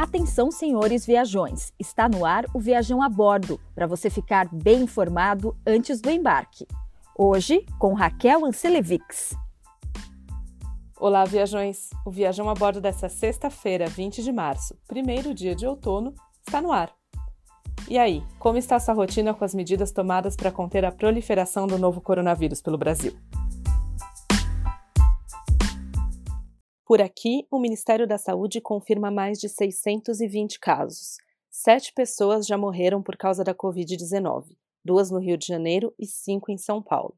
Atenção, senhores viajões! Está no ar o Viajão a Bordo, para você ficar bem informado antes do embarque. Hoje, com Raquel Ancelevics. Olá, viajões! O Viajão a Bordo dessa sexta-feira, 20 de março, primeiro dia de outono, está no ar. E aí, como está sua rotina com as medidas tomadas para conter a proliferação do novo coronavírus pelo Brasil? Por aqui, o Ministério da Saúde confirma mais de 620 casos. Sete pessoas já morreram por causa da Covid-19, duas no Rio de Janeiro e cinco em São Paulo.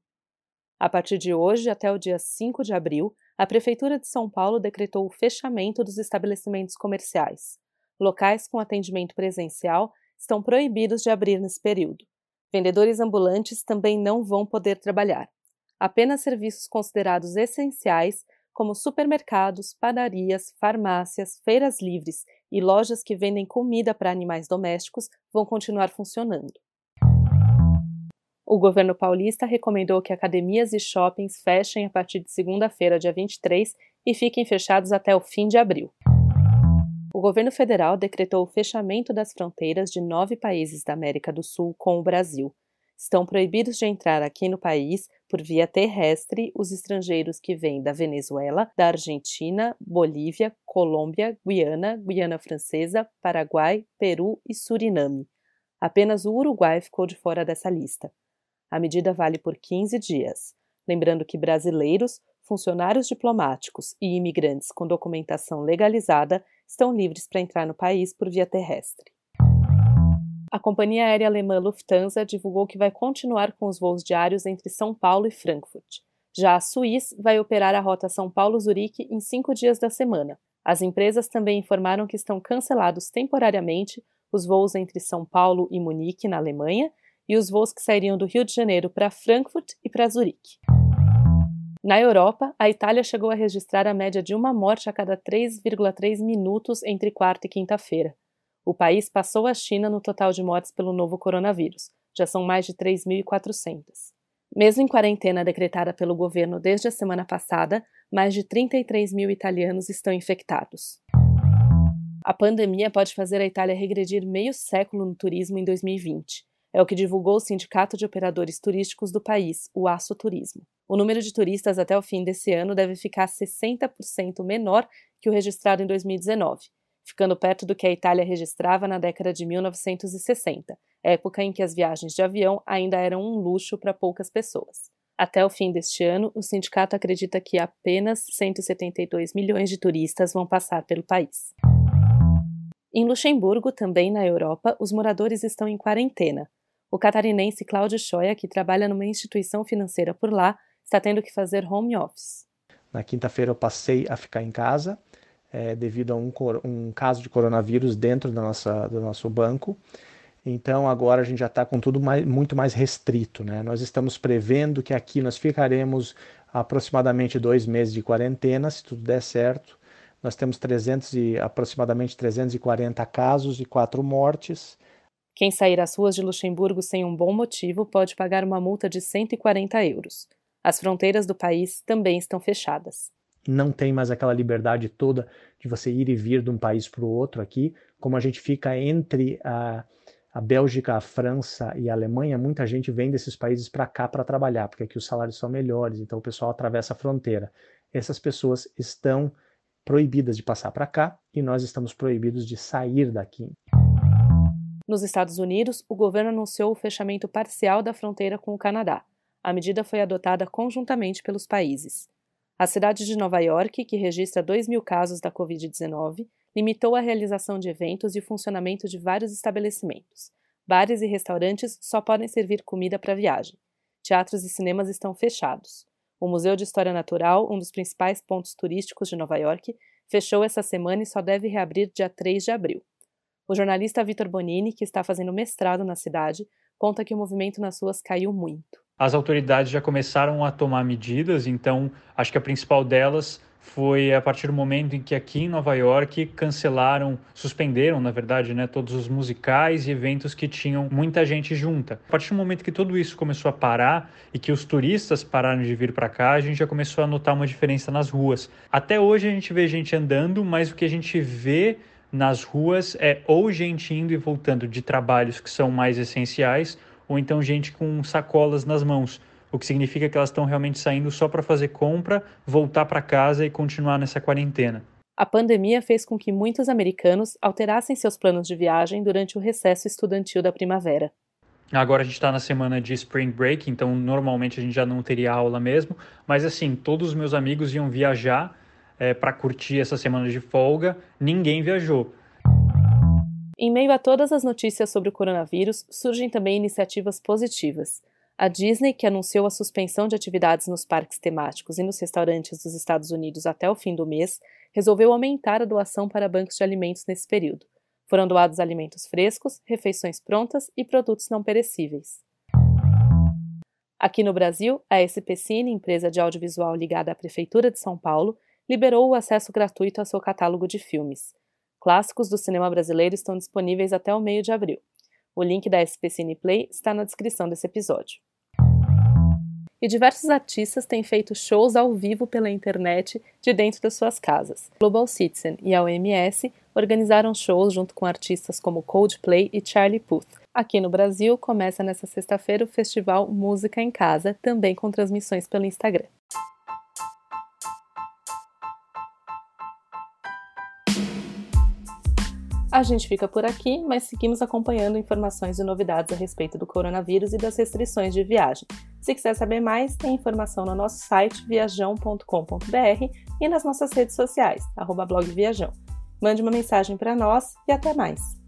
A partir de hoje, até o dia 5 de abril, a Prefeitura de São Paulo decretou o fechamento dos estabelecimentos comerciais. Locais com atendimento presencial estão proibidos de abrir nesse período. Vendedores ambulantes também não vão poder trabalhar. Apenas serviços considerados essenciais como supermercados, padarias, farmácias, feiras livres e lojas que vendem comida para animais domésticos vão continuar funcionando. O governo paulista recomendou que academias e shoppings fechem a partir de segunda-feira, dia 23, e fiquem fechados até o fim de abril. O governo federal decretou o fechamento das fronteiras de nove países da América do Sul com o Brasil. Estão proibidos de entrar aqui no país por via terrestre os estrangeiros que vêm da Venezuela, da Argentina, Bolívia, Colômbia, Guiana, Guiana Francesa, Paraguai, Peru e Suriname. Apenas o Uruguai ficou de fora dessa lista. A medida vale por 15 dias. Lembrando que brasileiros, funcionários diplomáticos e imigrantes com documentação legalizada estão livres para entrar no país por via terrestre. A companhia aérea alemã Lufthansa divulgou que vai continuar com os voos diários entre São Paulo e Frankfurt. Já a Swiss vai operar a rota São Paulo-Zurique em cinco dias da semana. As empresas também informaram que estão cancelados temporariamente os voos entre São Paulo e Munique, na Alemanha, e os voos que sairiam do Rio de Janeiro para Frankfurt e para Zurique. Na Europa, a Itália chegou a registrar a média de uma morte a cada 3,3 minutos entre quarta e quinta-feira. O país passou a China no total de mortes pelo novo coronavírus. Já são mais de 3.400. Mesmo em quarentena decretada pelo governo desde a semana passada, mais de 33 mil italianos estão infectados. A pandemia pode fazer a Itália regredir meio século no turismo em 2020. É o que divulgou o Sindicato de Operadores Turísticos do país, o Aço Turismo. O número de turistas até o fim desse ano deve ficar 60% menor que o registrado em 2019 ficando perto do que a Itália registrava na década de 1960, época em que as viagens de avião ainda eram um luxo para poucas pessoas. Até o fim deste ano, o sindicato acredita que apenas 172 milhões de turistas vão passar pelo país. Em Luxemburgo, também na Europa, os moradores estão em quarentena. O catarinense Cláudio Schoia, que trabalha numa instituição financeira por lá, está tendo que fazer home office. Na quinta-feira eu passei a ficar em casa é, devido a um, um, caso de coronavírus dentro da nossa, do nosso banco. Então agora a gente já está com tudo mais, muito mais restrito. Né? Nós estamos prevendo que aqui nós ficaremos aproximadamente dois meses de quarentena, se tudo der certo. Nós temos 300 e, aproximadamente 340 casos e quatro mortes. Quem sair às ruas de Luxemburgo sem um bom motivo pode pagar uma multa de 140 euros. As fronteiras do país também estão fechadas não tem mais aquela liberdade toda de você ir e vir de um país para o outro aqui. Como a gente fica entre a, a Bélgica, a França e a Alemanha, muita gente vem desses países para cá para trabalhar, porque aqui os salários são melhores, então o pessoal atravessa a fronteira. Essas pessoas estão proibidas de passar para cá e nós estamos proibidos de sair daqui. Nos Estados Unidos, o governo anunciou o fechamento parcial da fronteira com o Canadá. A medida foi adotada conjuntamente pelos países. A cidade de Nova York, que registra 2 mil casos da Covid-19, limitou a realização de eventos e o funcionamento de vários estabelecimentos. Bares e restaurantes só podem servir comida para viagem. Teatros e cinemas estão fechados. O Museu de História Natural, um dos principais pontos turísticos de Nova York, fechou essa semana e só deve reabrir dia 3 de abril. O jornalista Vitor Bonini, que está fazendo mestrado na cidade, conta que o movimento nas ruas caiu muito as autoridades já começaram a tomar medidas, então acho que a principal delas foi a partir do momento em que aqui em Nova York cancelaram, suspenderam, na verdade, né, todos os musicais e eventos que tinham muita gente junta. A partir do momento que tudo isso começou a parar e que os turistas pararam de vir para cá, a gente já começou a notar uma diferença nas ruas. Até hoje a gente vê gente andando, mas o que a gente vê nas ruas é ou gente indo e voltando de trabalhos que são mais essenciais, ou então gente com sacolas nas mãos, o que significa que elas estão realmente saindo só para fazer compra, voltar para casa e continuar nessa quarentena. A pandemia fez com que muitos americanos alterassem seus planos de viagem durante o recesso estudantil da primavera. Agora a gente está na semana de Spring Break, então normalmente a gente já não teria aula mesmo, mas assim, todos os meus amigos iam viajar é, para curtir essa semana de folga, ninguém viajou. Em meio a todas as notícias sobre o coronavírus, surgem também iniciativas positivas. A Disney, que anunciou a suspensão de atividades nos parques temáticos e nos restaurantes dos Estados Unidos até o fim do mês, resolveu aumentar a doação para bancos de alimentos nesse período. Foram doados alimentos frescos, refeições prontas e produtos não perecíveis. Aqui no Brasil, a SPCine, empresa de audiovisual ligada à Prefeitura de São Paulo, liberou o acesso gratuito ao seu catálogo de filmes. Clássicos do cinema brasileiro estão disponíveis até o meio de abril. O link da SP Play está na descrição desse episódio. E diversos artistas têm feito shows ao vivo pela internet de dentro das suas casas. Global Citizen e a OMS organizaram shows junto com artistas como Coldplay e Charlie Puth. Aqui no Brasil, começa nesta sexta-feira o festival Música em Casa, também com transmissões pelo Instagram. A gente fica por aqui, mas seguimos acompanhando informações e novidades a respeito do coronavírus e das restrições de viagem. Se quiser saber mais, tem informação no nosso site viajão.com.br e nas nossas redes sociais, arroba blog Viajão. Mande uma mensagem para nós e até mais!